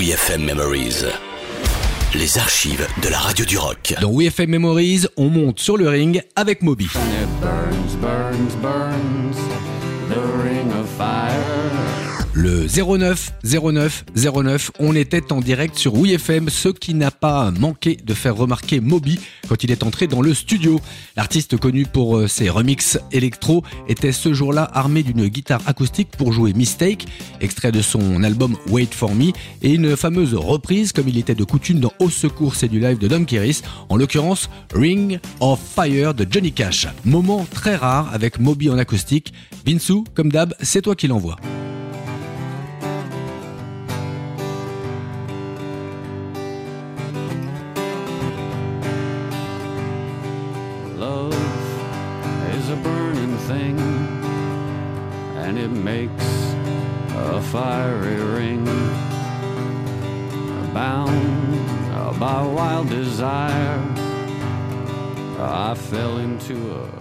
WeFM Memories. Les archives de la radio du rock. Dans WeFM Memories, on monte sur le ring avec Moby. Le 09 09 09, on était en direct sur WeFM, ce qui n'a pas manqué de faire remarquer Moby quand il est entré dans le studio. L'artiste connu pour euh, ses remixes électro était ce jour-là armé d'une guitare acoustique pour jouer Mistake, extrait de son album Wait For Me, et une fameuse reprise comme il était de coutume dans Au Secours c'est du live de Dom Kiris, en l'occurrence Ring of Fire de Johnny Cash. Moment très rare avec Moby en acoustique. Vinsou, comme d'hab, c'est toi qui l'envoie. Love is a burning thing, and it makes a fiery ring. Bound by wild desire, I fell into a